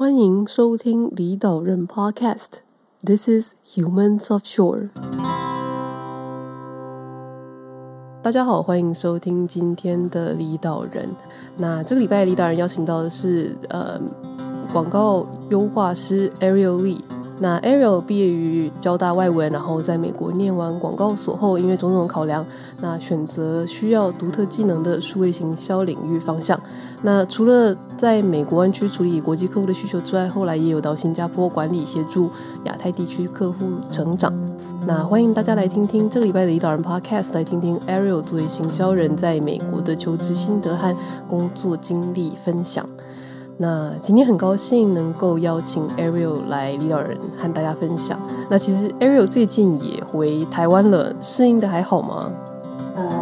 欢迎收听离岛人 Podcast。This is Humans Offshore。大家好，欢迎收听今天的离岛人。那这个礼拜的离岛人邀请到的是呃广告优化师 Ariel Lee。那 Ariel 毕业于交大外文，然后在美国念完广告所后，因为种种考量，那选择需要独特技能的数位行销领域方向。那除了在美国湾区处理国际客户的需求之外，后来也有到新加坡管理协助亚太地区客户成长。那欢迎大家来听听这个礼拜的离岛人 Podcast，来听听 Ariel 作为行销人在美国的求职心得和工作经历分享。那今天很高兴能够邀请 Ariel 来领导人和大家分享。那其实 Ariel 最近也回台湾了，适应的还好吗？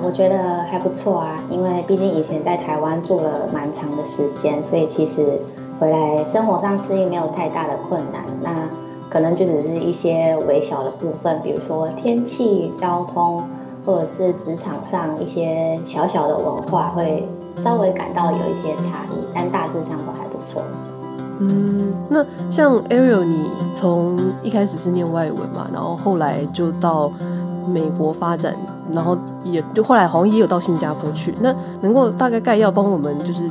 我觉得还不错啊，因为毕竟以前在台湾住了蛮长的时间，所以其实回来生活上适应没有太大的困难。那可能就只是一些微小的部分，比如说天气、交通，或者是职场上一些小小的文化，会稍微感到有一些差异，但大致上都还不。错，嗯，那像 Ariel，你从一开始是念外文嘛，然后后来就到美国发展，然后也就后来好像也有到新加坡去。那能够大概概要帮我们，就是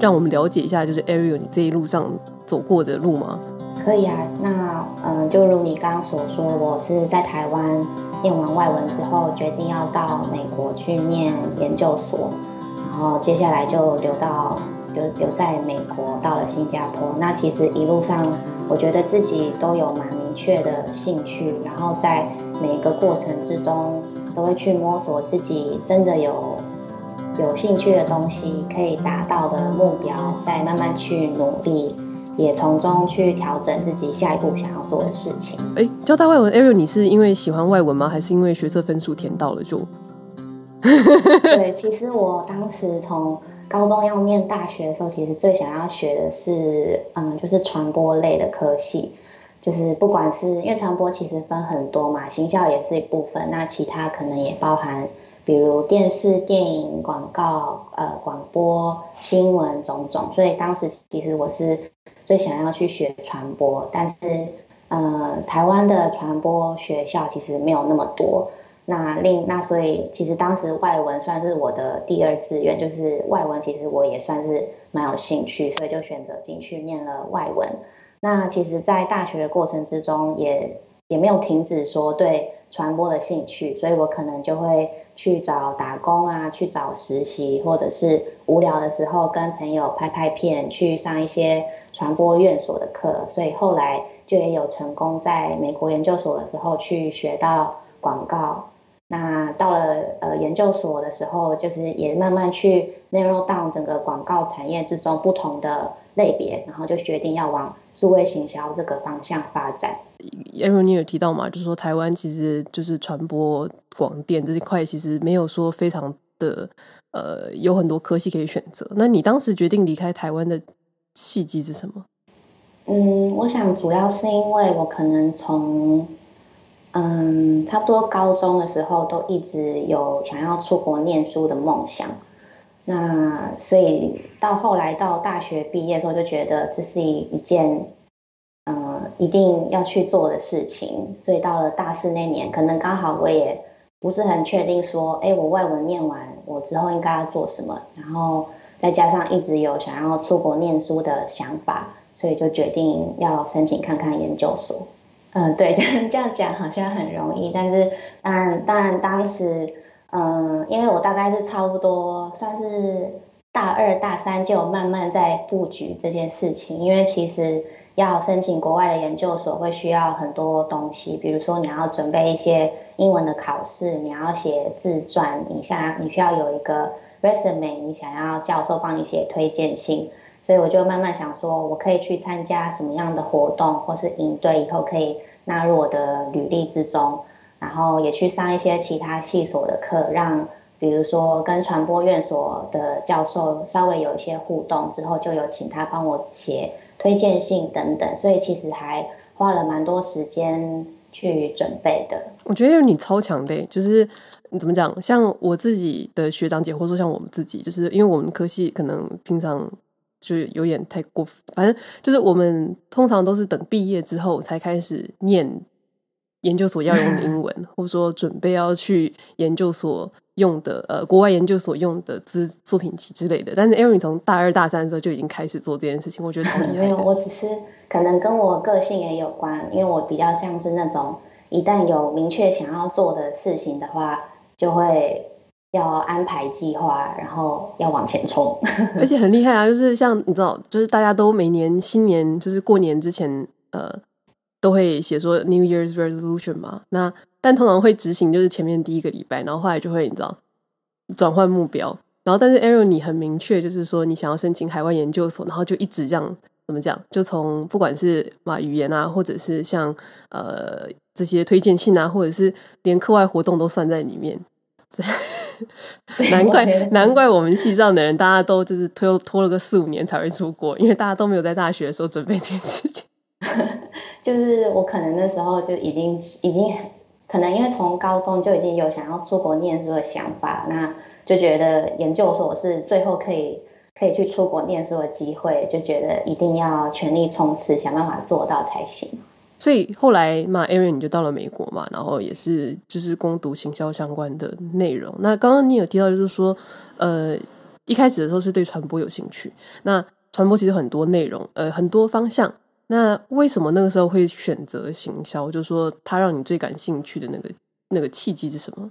让我们了解一下，就是 Ariel 你这一路上走过的路吗？可以啊，那嗯，就如你刚刚所说，我是在台湾念完外文之后，决定要到美国去念研究所，然后接下来就留到。留留在美国，到了新加坡。那其实一路上，我觉得自己都有蛮明确的兴趣，然后在每一个过程之中，都会去摸索自己真的有有兴趣的东西，可以达到的目标，再慢慢去努力，也从中去调整自己下一步想要做的事情。哎，交大外文，Ariel，你是因为喜欢外文吗？还是因为学测分数填到了就？对，其实我当时从高中要念大学的时候，其实最想要学的是，嗯，就是传播类的科系，就是不管是因为传播其实分很多嘛，行销也是一部分，那其他可能也包含，比如电视、电影、广告、呃，广播、新闻种种，所以当时其实我是最想要去学传播，但是，呃，台湾的传播学校其实没有那么多。那另那所以其实当时外文算是我的第二志愿，就是外文其实我也算是蛮有兴趣，所以就选择进去念了外文。那其实，在大学的过程之中也，也也没有停止说对传播的兴趣，所以我可能就会去找打工啊，去找实习，或者是无聊的时候跟朋友拍拍片，去上一些传播院所的课。所以后来就也有成功在美国研究所的时候去学到广告。那到了呃研究所的时候，就是也慢慢去 narrow down 整个广告产业之中不同的类别，然后就决定要往数位行销这个方向发展。Ariel 你有提到嘛，就是说台湾其实就是传播广电这一块，其实没有说非常的呃有很多科系可以选择。那你当时决定离开台湾的契机是什么？嗯，我想主要是因为我可能从嗯，差不多高中的时候都一直有想要出国念书的梦想，那所以到后来到大学毕业之后就觉得这是一件，呃，一定要去做的事情。所以到了大四那年，可能刚好我也不是很确定说，哎，我外文念完，我之后应该要做什么。然后再加上一直有想要出国念书的想法，所以就决定要申请看看研究所。嗯，对，这样讲好像很容易，但是当然，当然当时，嗯，因为我大概是差不多算是大二大三就慢慢在布局这件事情，因为其实要申请国外的研究所会需要很多东西，比如说你要准备一些英文的考试，你要写自传，你想你需要有一个 resume，你想要教授帮你写推荐信。所以我就慢慢想说，我可以去参加什么样的活动，或是营队，以后可以纳入我的履历之中。然后也去上一些其他系所的课，让比如说跟传播院所的教授稍微有一些互动，之后就有请他帮我写推荐信等等。所以其实还花了蛮多时间去准备的。我觉得你超强的，就是你怎么讲？像我自己的学长姐，或者说像我们自己，就是因为我们科系可能平常。就有点太过。反正就是我们通常都是等毕业之后才开始念研究所要用的英文，或者说准备要去研究所用的呃国外研究所用的资作品集之类的。但是 Ariel 从大二大三的时候就已经开始做这件事情，我觉得超厉害的。没有，我只是可能跟我个性也有关，因为我比较像是那种一旦有明确想要做的事情的话，就会。要安排计划，然后要往前冲，而且很厉害啊！就是像你知道，就是大家都每年新年就是过年之前，呃，都会写说 New Year's Resolution 嘛。那但通常会执行就是前面第一个礼拜，然后后来就会你知道转换目标。然后但是 Ariel 你很明确，就是说你想要申请海外研究所，然后就一直这样怎么讲？就从不管是嘛语言啊，或者是像呃这些推荐信啊，或者是连课外活动都算在里面。难怪难怪我们系上的人，大家都就是拖拖了个四五年才会出国，因为大家都没有在大学的时候准备这件事情。就是我可能那时候就已经已经可能因为从高中就已经有想要出国念书的想法，那就觉得研究所是最后可以可以去出国念书的机会，就觉得一定要全力冲刺，想办法做到才行。所以后来嘛，Ariel 你就到了美国嘛，然后也是就是攻读行销相关的内容。那刚刚你有提到，就是说，呃，一开始的时候是对传播有兴趣。那传播其实很多内容，呃，很多方向。那为什么那个时候会选择行销？就是说，它让你最感兴趣的那个那个契机是什么？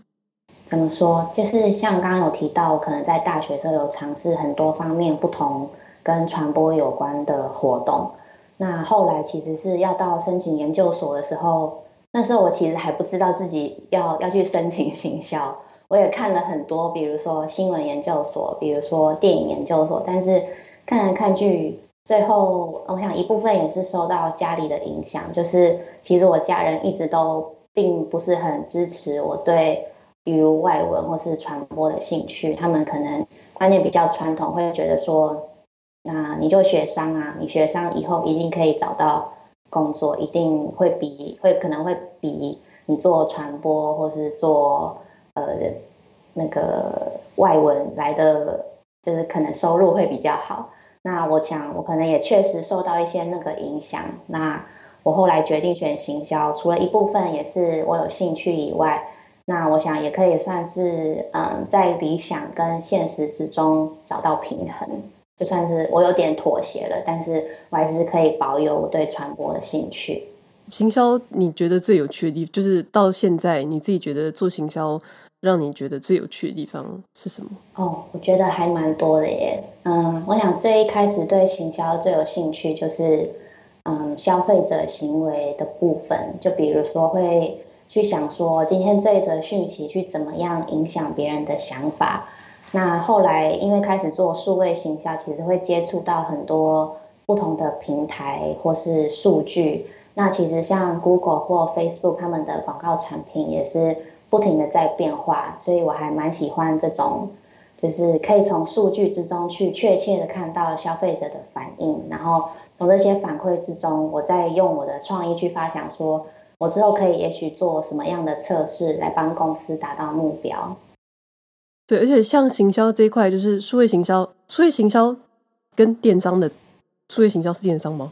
怎么说？就是像刚刚有提到，可能在大学时候有尝试很多方面不同跟传播有关的活动。那后来其实是要到申请研究所的时候，那时候我其实还不知道自己要要去申请行销，我也看了很多，比如说新闻研究所，比如说电影研究所，但是看来看去，最后我想一部分也是受到家里的影响，就是其实我家人一直都并不是很支持我对比如外文或是传播的兴趣，他们可能观念比较传统，会觉得说。那你就学商啊，你学商以后一定可以找到工作，一定会比会可能会比你做传播或是做呃那个外文来的，就是可能收入会比较好。那我想我可能也确实受到一些那个影响。那我后来决定选行销，除了一部分也是我有兴趣以外，那我想也可以算是嗯在理想跟现实之中找到平衡。就算是我有点妥协了，但是我还是可以保有我对传播的兴趣。行销，你觉得最有趣的地方，就是到现在你自己觉得做行销让你觉得最有趣的地方是什么？哦，我觉得还蛮多的耶。嗯，我想最一开始对行销最有兴趣就是嗯消费者行为的部分，就比如说会去想说今天这一则讯息去怎么样影响别人的想法。那后来，因为开始做数位行销，其实会接触到很多不同的平台或是数据。那其实像 Google 或 Facebook 他们的广告产品也是不停的在变化，所以我还蛮喜欢这种，就是可以从数据之中去确切的看到消费者的反应，然后从这些反馈之中，我再用我的创意去发想，说我之后可以也许做什么样的测试来帮公司达到目标。对，而且像行销这一块，就是数位行销，数位行销跟电商的数位行销是电商吗？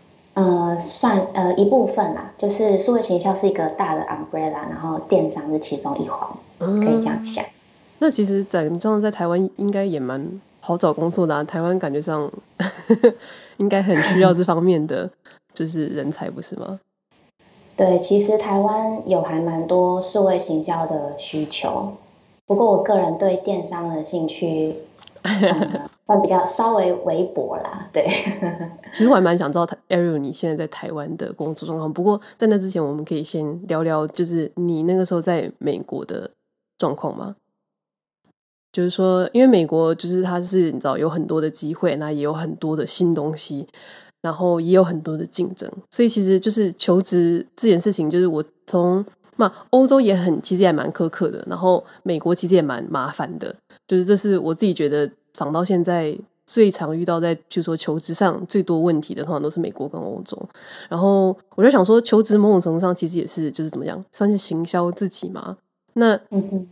呃，算呃一部分啦，就是数位行销是一个大的 umbrella，然后电商是其中一环，嗯、可以这样想。那其实在，在这样在台湾应该也蛮好找工作的啊，台湾感觉上 应该很需要这方面的就是人才，不是吗？对，其实台湾有还蛮多数位行销的需求。不过我个人对电商的兴趣，嗯，算比较稍微微薄啦。对，其实我还蛮想知道 Ariel 你现在在台湾的工作状况。不过在那之前，我们可以先聊聊，就是你那个时候在美国的状况吗？就是说，因为美国就是它是你知道有很多的机会，那也有很多的新东西，然后也有很多的竞争，所以其实就是求职这件事情，就是我从。那欧洲也很，其实也蛮苛刻的。然后美国其实也蛮麻烦的，就是这是我自己觉得访到现在最常遇到在，就是说求职上最多问题的，通常都是美国跟欧洲。然后我就想说，求职某种程度上其实也是就是怎么样，算是行销自己嘛。那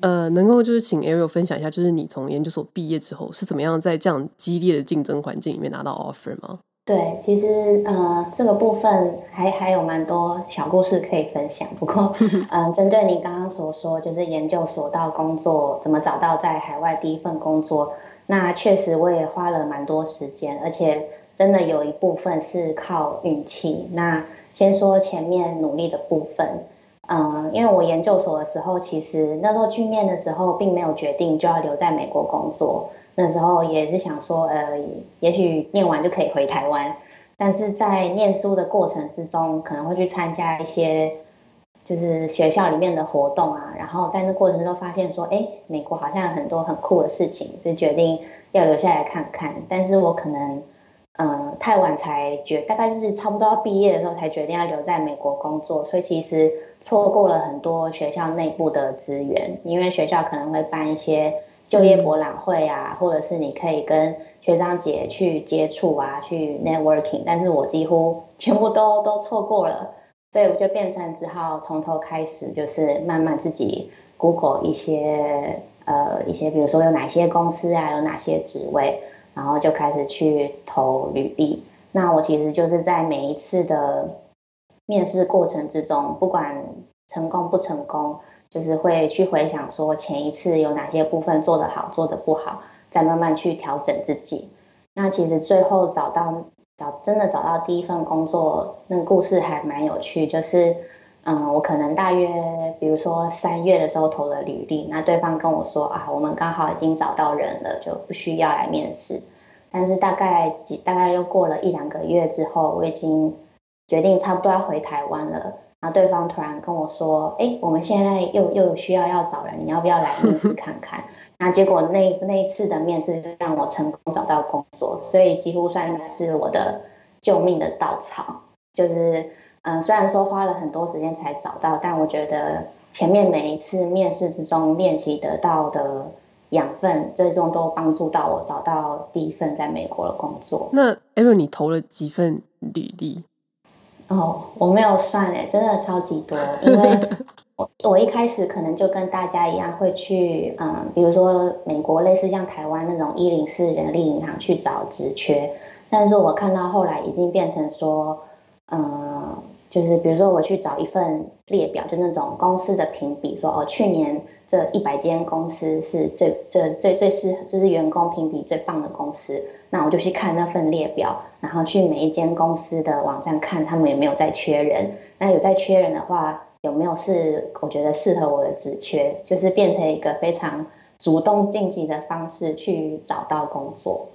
呃，能够就是请 Ariel 分享一下，就是你从研究所毕业之后是怎么样在这样激烈的竞争环境里面拿到 offer 吗？对，其实呃，这个部分还还有蛮多小故事可以分享。不过，嗯、呃，针对你刚刚所说，就是研究所到工作怎么找到在海外第一份工作，那确实我也花了蛮多时间，而且真的有一部分是靠运气。那先说前面努力的部分，嗯、因为我研究所的时候，其实那时候去念的时候，并没有决定就要留在美国工作。那时候也是想说，呃，也许念完就可以回台湾，但是在念书的过程之中，可能会去参加一些就是学校里面的活动啊，然后在那过程中发现说，哎，美国好像有很多很酷的事情，就决定要留下来看看。但是我可能，呃，太晚才决，大概是差不多要毕业的时候才决定要留在美国工作，所以其实错过了很多学校内部的资源，因为学校可能会办一些。就业博览会啊，或者是你可以跟学长姐去接触啊，去 networking，但是我几乎全部都都错过了，所以我就变成只好从头开始，就是慢慢自己 Google 一些呃一些，比如说有哪些公司啊，有哪些职位，然后就开始去投履历。那我其实就是在每一次的面试过程之中，不管成功不成功。就是会去回想说前一次有哪些部分做得好，做得不好，再慢慢去调整自己。那其实最后找到真的找到第一份工作，那个故事还蛮有趣。就是嗯，我可能大约比如说三月的时候投了履历，那对方跟我说啊，我们刚好已经找到人了，就不需要来面试。但是大概几大概又过了一两个月之后，我已经决定差不多要回台湾了。然后对方突然跟我说：“哎，我们现在又又需要要找人，你要不要来面试看看？” 那结果那那一次的面试就让我成功找到工作，所以几乎算是我的救命的稻草。就是嗯，虽然说花了很多时间才找到，但我觉得前面每一次面试之中练习得到的养分，最终都帮助到我找到第一份在美国的工作。那艾瑞你投了几份履历？哦，我没有算诶，真的超级多，因为我我一开始可能就跟大家一样会去，嗯，比如说美国类似像台湾那种一零四人力银行去找职缺，但是我看到后来已经变成说，嗯，就是比如说我去找一份列表，就那种公司的评比，说哦，去年这一百间公司是最最最最适，就是员工评比最棒的公司。那我就去看那份列表，然后去每一间公司的网站看他们有没有在缺人。那有在缺人的话，有没有是我觉得适合我的职缺？就是变成一个非常主动晋级的方式去找到工作。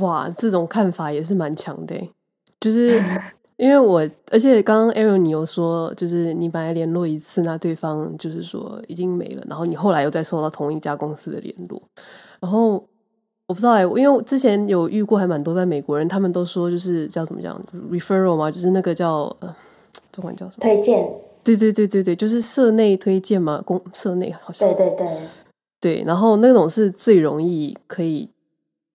哇，这种看法也是蛮强的。就是因为我，而且刚刚 Ariel 你有说，就是你本来联络一次，那对方就是说已经没了，然后你后来又再收到同一家公司的联络，然后。我不知道哎、欸，因为我之前有遇过还蛮多在美国人，他们都说就是叫怎么讲，referral 嘛，就是那个叫呃，中文叫什么？推荐。对对对对对，就是社内推荐嘛，公社内好像。对对对。对，然后那种是最容易可以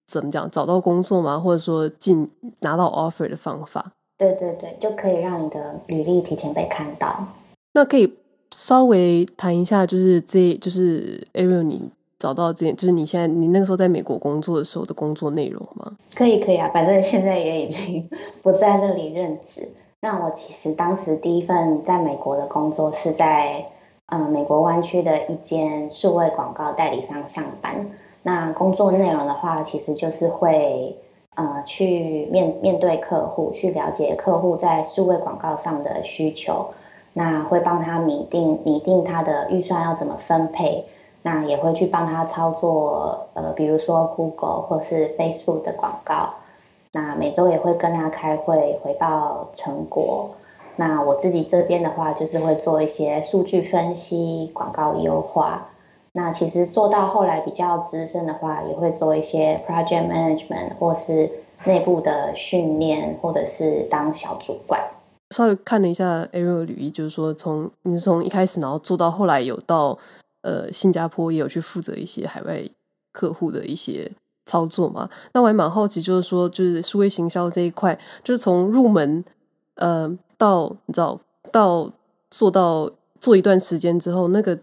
怎么讲找到工作嘛，或者说进拿到 offer 的方法。对对对，就可以让你的履历提前被看到。那可以稍微谈一下，就是这就是 Ariel 你。找到这，就是你现在你那个时候在美国工作的时候的工作内容吗？可以可以啊，反正现在也已经不在那里任职。那我其实当时第一份在美国的工作是在呃美国湾区的一间数位广告代理商上班。那工作内容的话，其实就是会呃去面面对客户，去了解客户在数位广告上的需求，那会帮他拟定拟定他的预算要怎么分配。那也会去帮他操作，呃，比如说 Google 或是 Facebook 的广告。那每周也会跟他开会回报成果。那我自己这边的话，就是会做一些数据分析、广告优化。那其实做到后来比较资深的话，也会做一些 Project Management 或是内部的训练，或者是当小主管。稍微看了一下 Ariel 的履历，就是说从你从一开始，然后做到后来有到。呃，新加坡也有去负责一些海外客户的一些操作嘛？那我还蛮好奇，就是说，就是数位行销这一块，就是从入门，呃，到你知道，到做到做一段时间之后，那个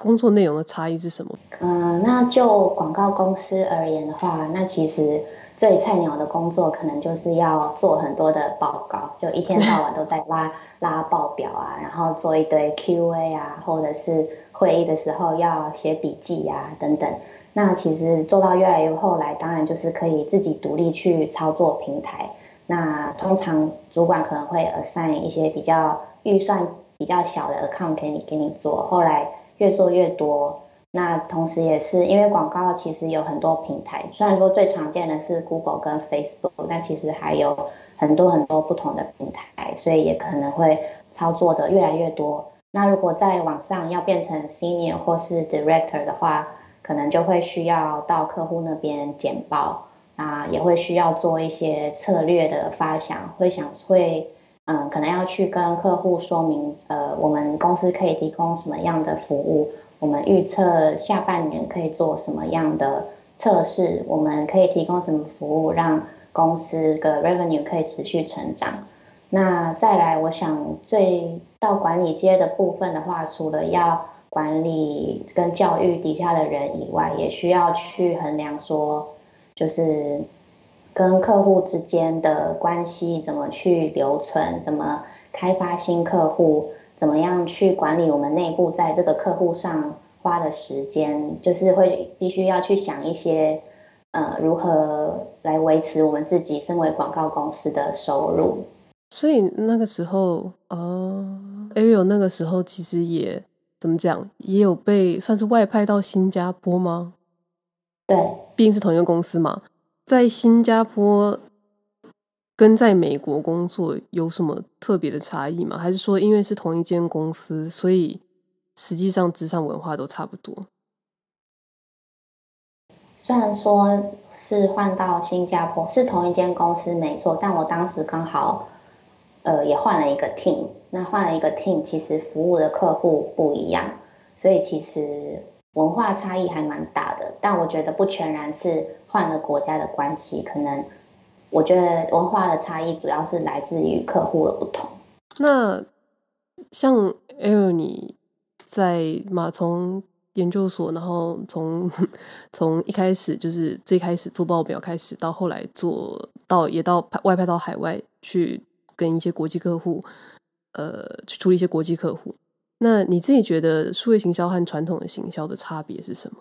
工作内容的差异是什么？嗯，那就广告公司而言的话，那其实最菜鸟的工作可能就是要做很多的报告，就一天到晚都在拉 拉报表啊，然后做一堆 QA 啊，或者是会议的时候要写笔记啊等等。那其实做到越来越后来，当然就是可以自己独立去操作平台。那通常主管可能会 assign 一些比较预算比较小的 account 给你给你做，后来越做越多。那同时也是因为广告其实有很多平台，虽然说最常见的是 Google 跟 Facebook，但其实还有很多很多不同的平台，所以也可能会操作的越来越多。那如果在网上要变成 Senior 或是 Director 的话，可能就会需要到客户那边简报。啊，也会需要做一些策略的发想，会想会，嗯，可能要去跟客户说明，呃，我们公司可以提供什么样的服务，我们预测下半年可以做什么样的测试，我们可以提供什么服务，让公司的 revenue 可以持续成长。那再来，我想最到管理阶的部分的话，除了要管理跟教育底下的人以外，也需要去衡量说。就是跟客户之间的关系怎么去留存，怎么开发新客户，怎么样去管理我们内部在这个客户上花的时间，就是会必须要去想一些，呃，如何来维持我们自己身为广告公司的收入。所以那个时候，呃，Ariel 那个时候其实也怎么讲，也有被算是外派到新加坡吗？对，毕竟是同一个公司嘛，在新加坡跟在美国工作有什么特别的差异吗？还是说因为是同一间公司，所以实际上职场文化都差不多？虽然说是换到新加坡是同一间公司没错，但我当时刚好呃也换了一个 team，那换了一个 team，其实服务的客户不一样，所以其实。文化差异还蛮大的，但我觉得不全然是换了国家的关系，可能我觉得文化的差异主要是来自于客户的不同。那像 L，你在嘛，从研究所，然后从从一开始就是最开始做报表开始，到后来做到也到外派到海外去跟一些国际客户，呃，去处理一些国际客户。那你自己觉得数位行销和传统的行销的差别是什么？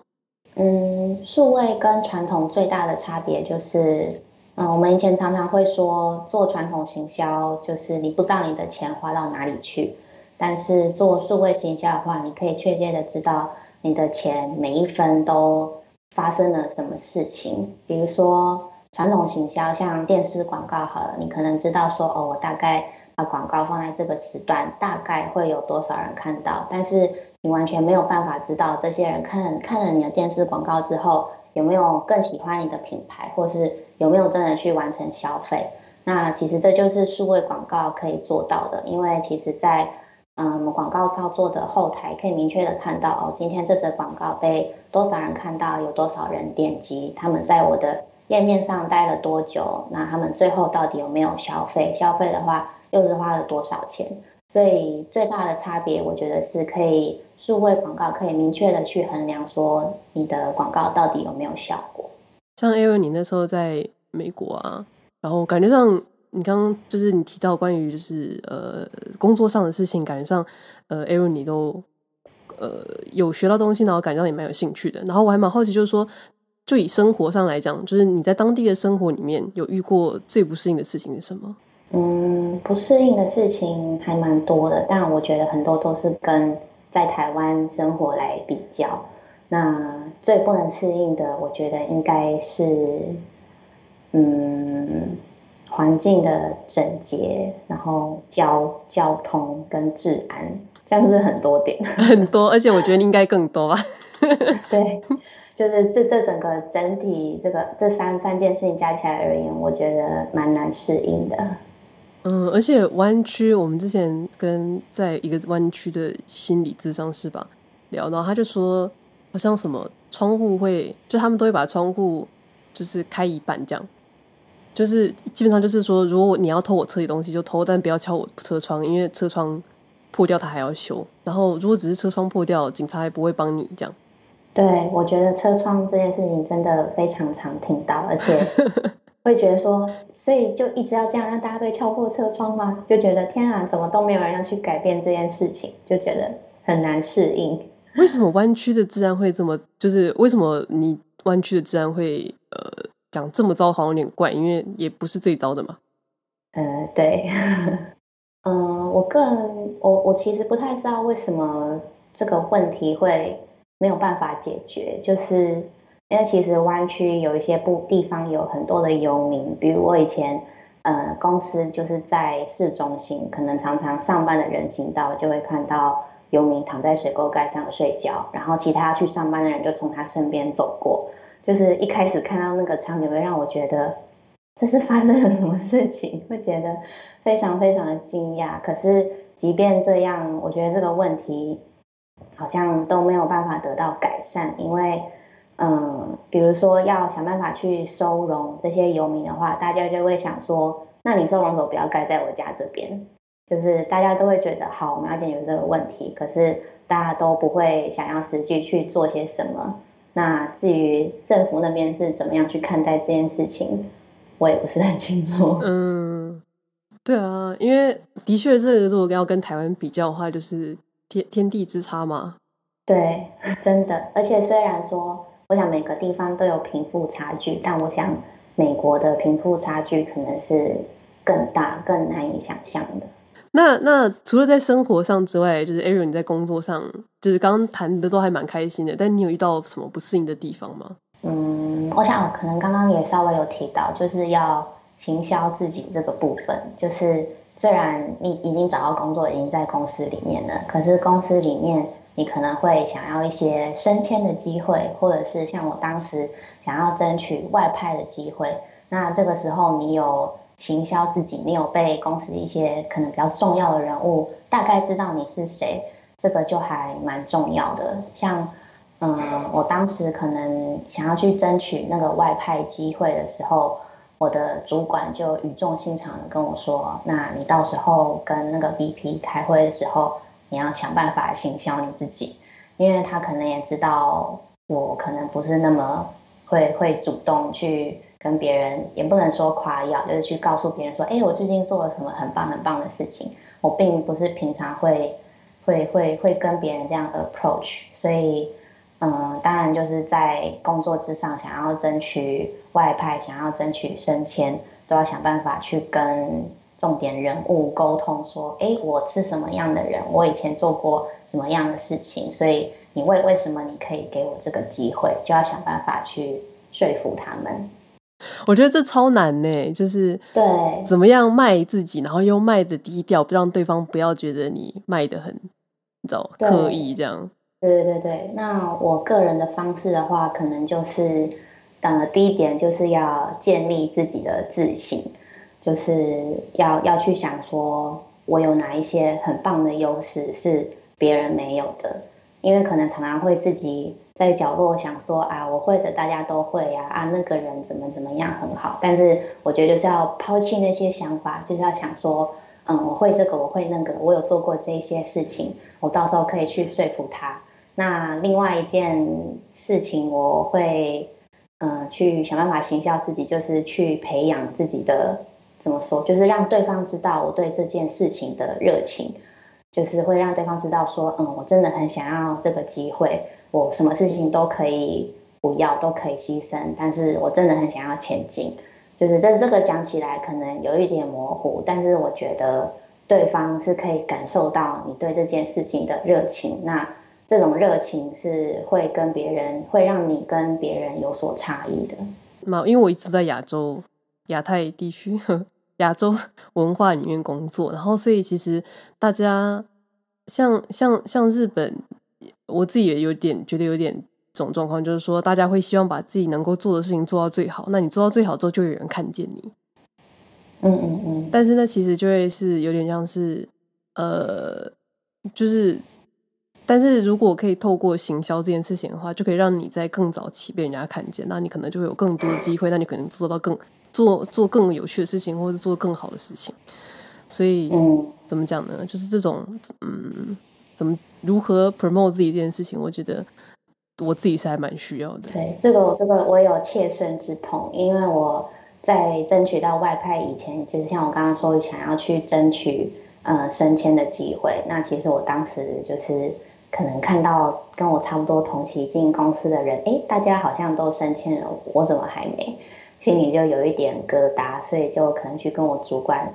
嗯，数位跟传统最大的差别就是，嗯，我们以前常常会说做传统行销就是你不知道你的钱花到哪里去，但是做数位行销的话，你可以确切的知道你的钱每一分都发生了什么事情。比如说传统行销像电视广告好了，你可能知道说哦，我大概。把广告放在这个时段，大概会有多少人看到？但是你完全没有办法知道这些人看了看了你的电视广告之后，有没有更喜欢你的品牌，或是有没有真的去完成消费？那其实这就是数位广告可以做到的，因为其实在嗯广告操作的后台可以明确的看到哦，今天这则广告被多少人看到，有多少人点击，他们在我的页面上待了多久？那他们最后到底有没有消费？消费的话。又是花了多少钱？所以最大的差别，我觉得是可以数位广告可以明确的去衡量说你的广告到底有没有效果。像 Ariel 你那时候在美国啊，然后感觉上你刚刚就是你提到关于就是呃工作上的事情，感觉上呃 Ariel 你都呃有学到东西，然后感觉上也蛮有兴趣的。然后我还蛮好奇，就是说就以生活上来讲，就是你在当地的生活里面有遇过最不适应的事情是什么？嗯，不适应的事情还蛮多的，但我觉得很多都是跟在台湾生活来比较。那最不能适应的，我觉得应该是，嗯，环境的整洁，然后交交通跟治安，这样是很多点，很多，而且我觉得应该更多吧。对，就是这这整个整体这个这三三件事情加起来而言，我觉得蛮难适应的。嗯，而且弯曲，我们之前跟在一个弯曲的心理咨商是吧聊，到他就说，好像什么窗户会，就他们都会把窗户就是开一半这样，就是基本上就是说，如果你要偷我车里东西就偷，但不要敲我车窗，因为车窗破掉，他还要修。然后如果只是车窗破掉，警察还不会帮你这样。对，我觉得车窗这件事情真的非常常听到，而且会觉得说，所以就一直要这样让大家被敲破车窗吗？就觉得天啊，怎么都没有人要去改变这件事情，就觉得很难适应。为什么湾区的治安会这么？就是为什么你湾区的治安会呃讲这么糟，好像有点怪，因为也不是最糟的嘛。呃，对，嗯、呃，我个人，我我其实不太知道为什么这个问题会。没有办法解决，就是因为其实湾区有一些不地方有很多的游民，比如我以前呃公司就是在市中心，可能常常上班的人行道就会看到游民躺在水沟盖上睡觉，然后其他去上班的人就从他身边走过，就是一开始看到那个场景会让我觉得这是发生了什么事情，会觉得非常非常的惊讶。可是即便这样，我觉得这个问题。好像都没有办法得到改善，因为，嗯，比如说要想办法去收容这些游民的话，大家就会想说，那你收容所不要盖在我家这边，就是大家都会觉得好，我们要解决这个问题，可是大家都不会想要实际去做些什么。那至于政府那边是怎么样去看待这件事情，我也不是很清楚。嗯，对啊，因为的确，这个如果要跟台湾比较的话，就是。天天地之差嘛？对，真的。而且虽然说，我想每个地方都有贫富差距，但我想美国的贫富差距可能是更大、更难以想象的。那那除了在生活上之外，就是 Ariel 你在工作上，就是刚刚谈的都还蛮开心的，但你有遇到什么不适应的地方吗？嗯，我想可能刚刚也稍微有提到，就是要行销自己这个部分，就是。虽然你已经找到工作，已经在公司里面了，可是公司里面你可能会想要一些升迁的机会，或者是像我当时想要争取外派的机会。那这个时候你有行销自己，你有被公司一些可能比较重要的人物大概知道你是谁，这个就还蛮重要的。像嗯，我当时可能想要去争取那个外派机会的时候。我的主管就语重心长的跟我说：“那你到时候跟那个 VP 开会的时候，你要想办法行销你自己，因为他可能也知道我可能不是那么会会主动去跟别人，也不能说夸耀，就是去告诉别人说，哎，我最近做了什么很棒很棒的事情。我并不是平常会会会会跟别人这样 approach，所以。”嗯，当然就是在工作之上，想要争取外派，想要争取升迁，都要想办法去跟重点人物沟通，说，哎，我是什么样的人，我以前做过什么样的事情，所以你为为什么你可以给我这个机会，就要想办法去说服他们。我觉得这超难呢，就是对，怎么样卖自己，然后又卖的低调，不让对方不要觉得你卖的很，你知道，刻意这样。对对对，那我个人的方式的话，可能就是，呃，第一点就是要建立自己的自信，就是要要去想说，我有哪一些很棒的优势是别人没有的，因为可能常常会自己在角落想说啊，我会的大家都会呀，啊，那个人怎么怎么样很好，但是我觉得就是要抛弃那些想法，就是要想说，嗯，我会这个，我会那个，我有做过这些事情，我到时候可以去说服他。那另外一件事情，我会嗯、去想办法行销自己，就是去培养自己的怎么说，就是让对方知道我对这件事情的热情，就是会让对方知道说，嗯，我真的很想要这个机会，我什么事情都可以不要，都可以牺牲，但是我真的很想要前进。就是这这个讲起来可能有一点模糊，但是我觉得对方是可以感受到你对这件事情的热情。那这种热情是会跟别人，会让你跟别人有所差异的。嘛，因为我一直在亚洲、亚太地区、亚洲文化里面工作，然后所以其实大家像像像日本，我自己也有点觉得有点这种状况，就是说大家会希望把自己能够做的事情做到最好。那你做到最好之后，就有人看见你。嗯嗯嗯。但是呢，其实就会是有点像是呃，就是。但是如果可以透过行销这件事情的话，就可以让你在更早期被人家看见，那你可能就会有更多的机会，那你可能做到更做做更有趣的事情，或者做更好的事情。所以，嗯，怎么讲呢？就是这种，嗯，怎么如何 promote 自己这件事情，我觉得我自己是还蛮需要的。对，这个这个我有切身之痛，因为我在争取到外派以前，就是像我刚刚说，想要去争取呃升迁的机会。那其实我当时就是可能看到跟我差不多同期进公司的人，哎，大家好像都升迁了，我怎么还没？心里就有一点疙瘩，所以就可能去跟我主管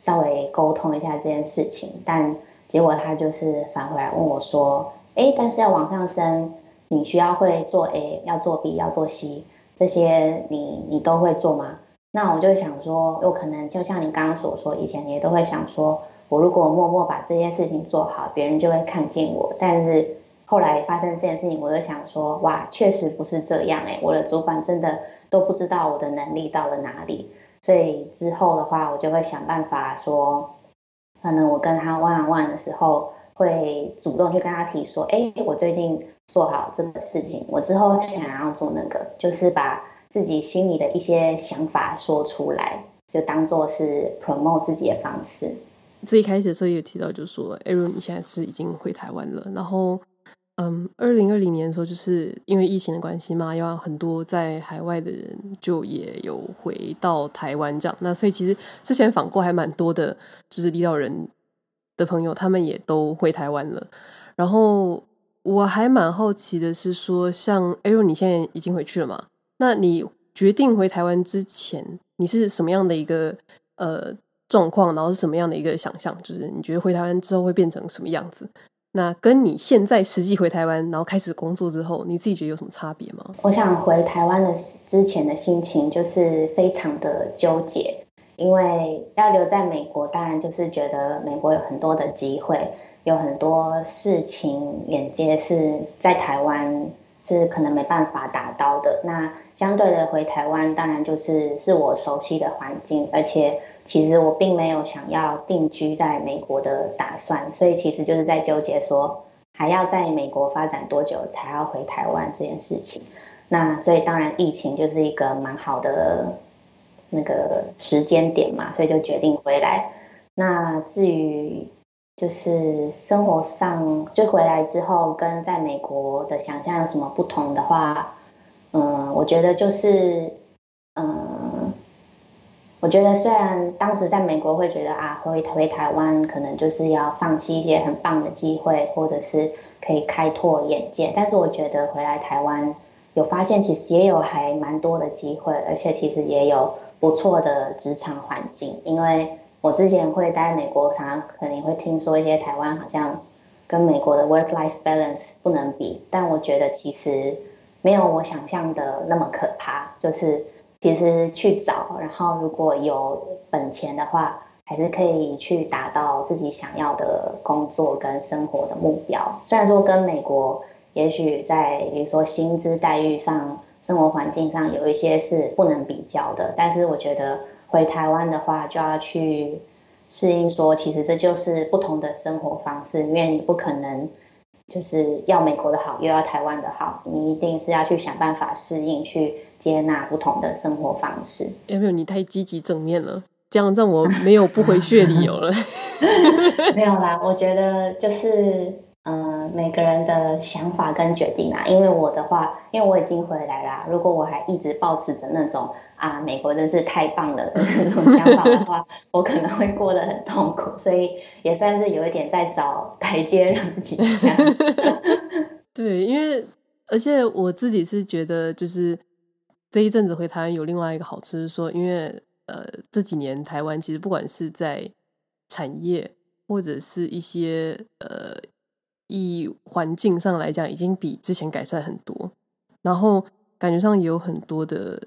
稍微沟通一下这件事情，但结果他就是返回来问我说：“哎，但是要往上升，你需要会做 A，要做 B，要做 C，这些你你都会做吗？”那我就想说，有可能就像你刚刚所说，以前你也都会想说，我如果默默把这件事情做好，别人就会看见我。但是后来发生这件事情，我就想说，哇，确实不是这样诶，我的主管真的。都不知道我的能力到了哪里，所以之后的话，我就会想办法说，可能我跟他 one on one 的时候，会主动去跟他提说，哎，我最近做好这个事情，我之后想要做那个，就是把自己心里的一些想法说出来，就当做是 promote 自己的方式。最开始的时候有提到，就说，Ariel 你现在是已经回台湾了，然后。嗯，二零二零年的时候，就是因为疫情的关系嘛，有很多在海外的人就也有回到台湾这样。那所以其实之前访过还蛮多的，就是离岛人的朋友，他们也都回台湾了。然后我还蛮好奇的是说，像 Ariel 你现在已经回去了嘛？那你决定回台湾之前，你是什么样的一个呃状况？然后是什么样的一个想象？就是你觉得回台湾之后会变成什么样子？那跟你现在实际回台湾，然后开始工作之后，你自己觉得有什么差别吗？我想回台湾的之前的心情就是非常的纠结，因为要留在美国，当然就是觉得美国有很多的机会，有很多事情眼接是在台湾是可能没办法达到的。那相对的回台湾，当然就是是我熟悉的环境，而且。其实我并没有想要定居在美国的打算，所以其实就是在纠结说，还要在美国发展多久才要回台湾这件事情。那所以当然疫情就是一个蛮好的那个时间点嘛，所以就决定回来。那至于就是生活上，就回来之后跟在美国的想象有什么不同的话，嗯，我觉得就是嗯。我觉得虽然当时在美国会觉得啊，回回台湾可能就是要放弃一些很棒的机会，或者是可以开拓眼界，但是我觉得回来台湾有发现，其实也有还蛮多的机会，而且其实也有不错的职场环境。因为我之前会待在美国，常常可能会听说一些台湾好像跟美国的 work-life balance 不能比，但我觉得其实没有我想象的那么可怕，就是。其实去找，然后如果有本钱的话，还是可以去达到自己想要的工作跟生活的目标。虽然说跟美国，也许在比如说薪资待遇上、生活环境上有一些是不能比较的，但是我觉得回台湾的话，就要去适应说，其实这就是不同的生活方式，因为你不可能。就是要美国的好，又要台湾的好，你一定是要去想办法适应，去接纳不同的生活方式。有没有？你太积极正面了，这样让我没有不回去的理由了。没有啦，我觉得就是。嗯，每个人的想法跟决定啊，因为我的话，因为我已经回来啦。如果我还一直保持着那种啊，美国真是太棒了的那种想法的话，我可能会过得很痛苦。所以也算是有一点在找台阶让自己下。对，因为而且我自己是觉得，就是这一阵子回台湾有另外一个好处是说，因为呃这几年台湾其实不管是在产业或者是一些呃。以环境上来讲，已经比之前改善很多，然后感觉上也有很多的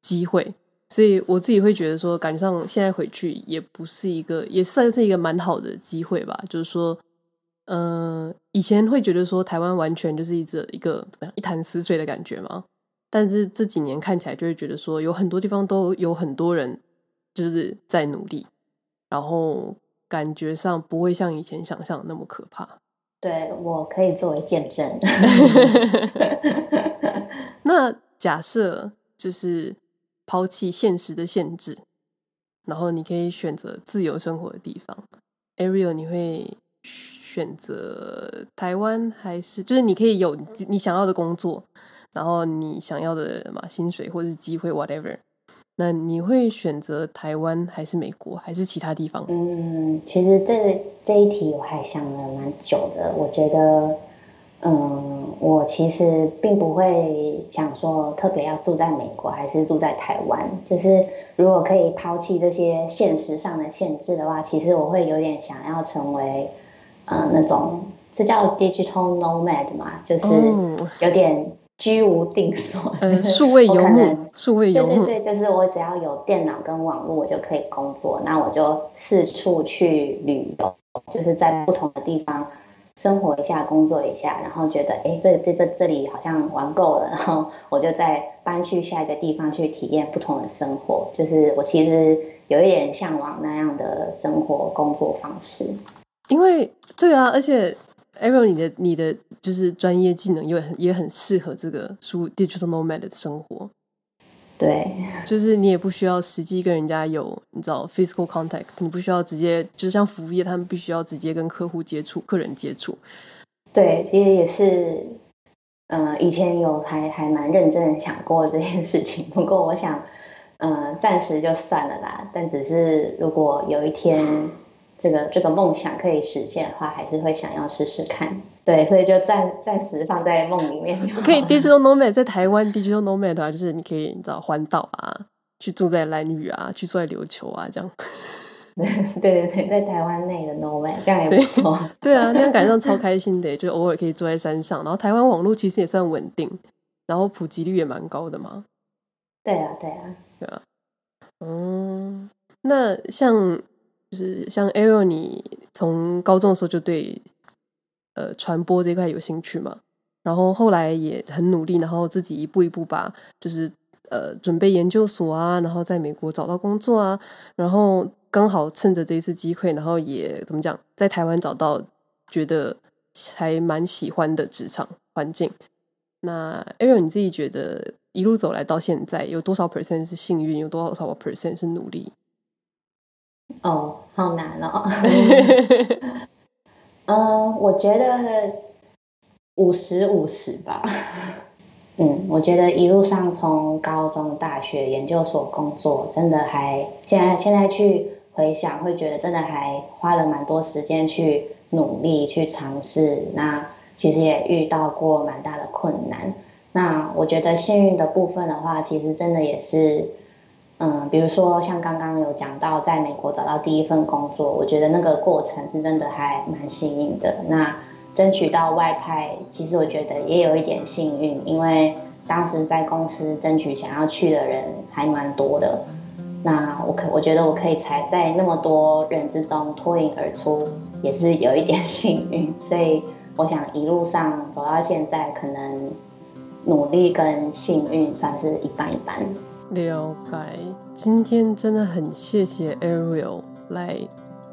机会，所以我自己会觉得说，感觉上现在回去也不是一个，也算是一个蛮好的机会吧。就是说，呃，以前会觉得说台湾完全就是一个一个怎么样一潭死水的感觉嘛，但是这几年看起来就会觉得说，有很多地方都有很多人就是在努力，然后感觉上不会像以前想象的那么可怕。对，我可以作为见证。那假设就是抛弃现实的限制，然后你可以选择自由生活的地方。Ariel，你会选择台湾还是？就是你可以有你想要的工作，然后你想要的嘛薪水或者是机会，whatever。那你会选择台湾还是美国还是其他地方？嗯，其实这个这一题我还想了蛮久的。我觉得，嗯，我其实并不会想说特别要住在美国还是住在台湾。就是如果可以抛弃这些现实上的限制的话，其实我会有点想要成为，呃，那种是叫 digital nomad 嘛，就是有点。居无定所，呃，数位游牧，数位游牧，对对对，就是我只要有电脑跟网络，我就可以工作。那我就四处去旅游，就是在不同的地方生活一下，工作一下，然后觉得，哎，这这这这里好像玩够了，然后我就再搬去下一个地方去体验不同的生活。就是我其实有一点向往那样的生活工作方式。因为，对啊，而且。Ariel，你的你的就是专业技能也很也很适合这个书 digital nomad 的生活。对，就是你也不需要实际跟人家有你知道 physical contact，你不需要直接就是像服务业，他们必须要直接跟客户接触、客人接触。对，其实也是，呃，以前有还还蛮认真的想过这件事情，不过我想，呃，暂时就算了啦。但只是如果有一天。这个这个梦想可以实现的话，还是会想要试试看。对，所以就暂暂时放在梦里面。可以 digital nomad 在台湾 digital nomad 的话，就是你可以你知道环岛啊，去住在兰屿啊，去住在琉球啊，这样。对对对，在台湾内的 nomad 这样也不错。对，对啊，那样感觉上超开心的，就偶尔可以住在山上，然后台湾网络其实也算稳定，然后普及率也蛮高的嘛。对啊，对啊，对啊。嗯，那像。就是像 Ariel，你从高中的时候就对呃传播这一块有兴趣嘛，然后后来也很努力，然后自己一步一步把就是呃准备研究所啊，然后在美国找到工作啊，然后刚好趁着这一次机会，然后也怎么讲，在台湾找到觉得还蛮喜欢的职场环境。那 Ariel，你自己觉得一路走来到现在，有多少 percent 是幸运，有多少 percent 是努力？哦，好难哦。嗯，我觉得五十五十吧。嗯，我觉得一路上从高中、大学、研究所工作，真的还现在现在去回想，会觉得真的还花了蛮多时间去努力去尝试。那其实也遇到过蛮大的困难。那我觉得幸运的部分的话，其实真的也是。嗯，比如说像刚刚有讲到在美国找到第一份工作，我觉得那个过程是真的还蛮幸运的。那争取到外派，其实我觉得也有一点幸运，因为当时在公司争取想要去的人还蛮多的。那我可我觉得我可以才在那么多人之中脱颖而出，也是有一点幸运。所以我想一路上走到现在，可能努力跟幸运算是一半一半。了解，今天真的很谢谢 Ariel 来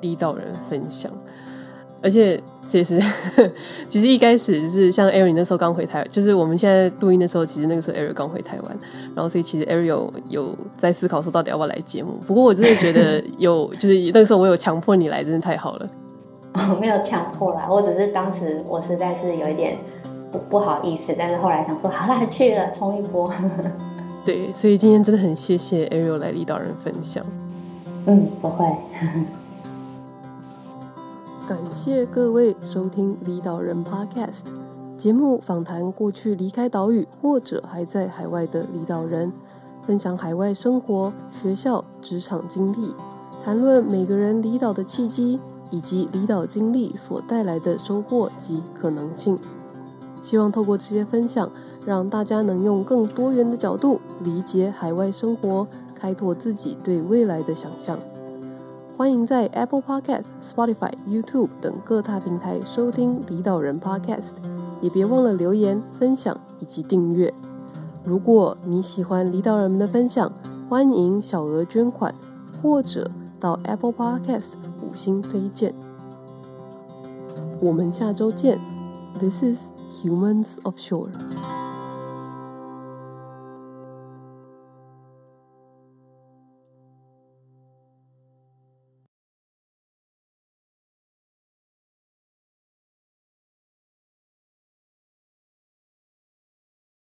领导人分享，而且其实 其实一开始就是像 Ariel 那时候刚回台，就是我们现在录音的时候，其实那个时候 Ariel 刚回台湾，然后所以其实 Ariel 有在思考说到底要不要来节目。不过我真的觉得 有，就是那个时候我有强迫你来，真的太好了。我，没有强迫啦，我只是当时我实在是有一点不不好意思，但是后来想说好啦，去了冲一波。对，所以今天真的很谢谢 Ariel 来领导人分享。嗯，不会。感谢各位收听领导人 Podcast 节目，访谈过去离开岛屿或者还在海外的领导人，分享海外生活、学校、职场经历，谈论每个人离岛的契机以及离岛经历所带来的收获及可能性。希望透过这些分享。让大家能用更多元的角度理解海外生活，开拓自己对未来的想象。欢迎在 Apple Podcast、Spotify、YouTube 等各大平台收听离岛人 Podcast，也别忘了留言、分享以及订阅。如果你喜欢离岛人们的分享，欢迎小额捐款或者到 Apple Podcast 五星推荐。我们下周见。This is Humans of Shore。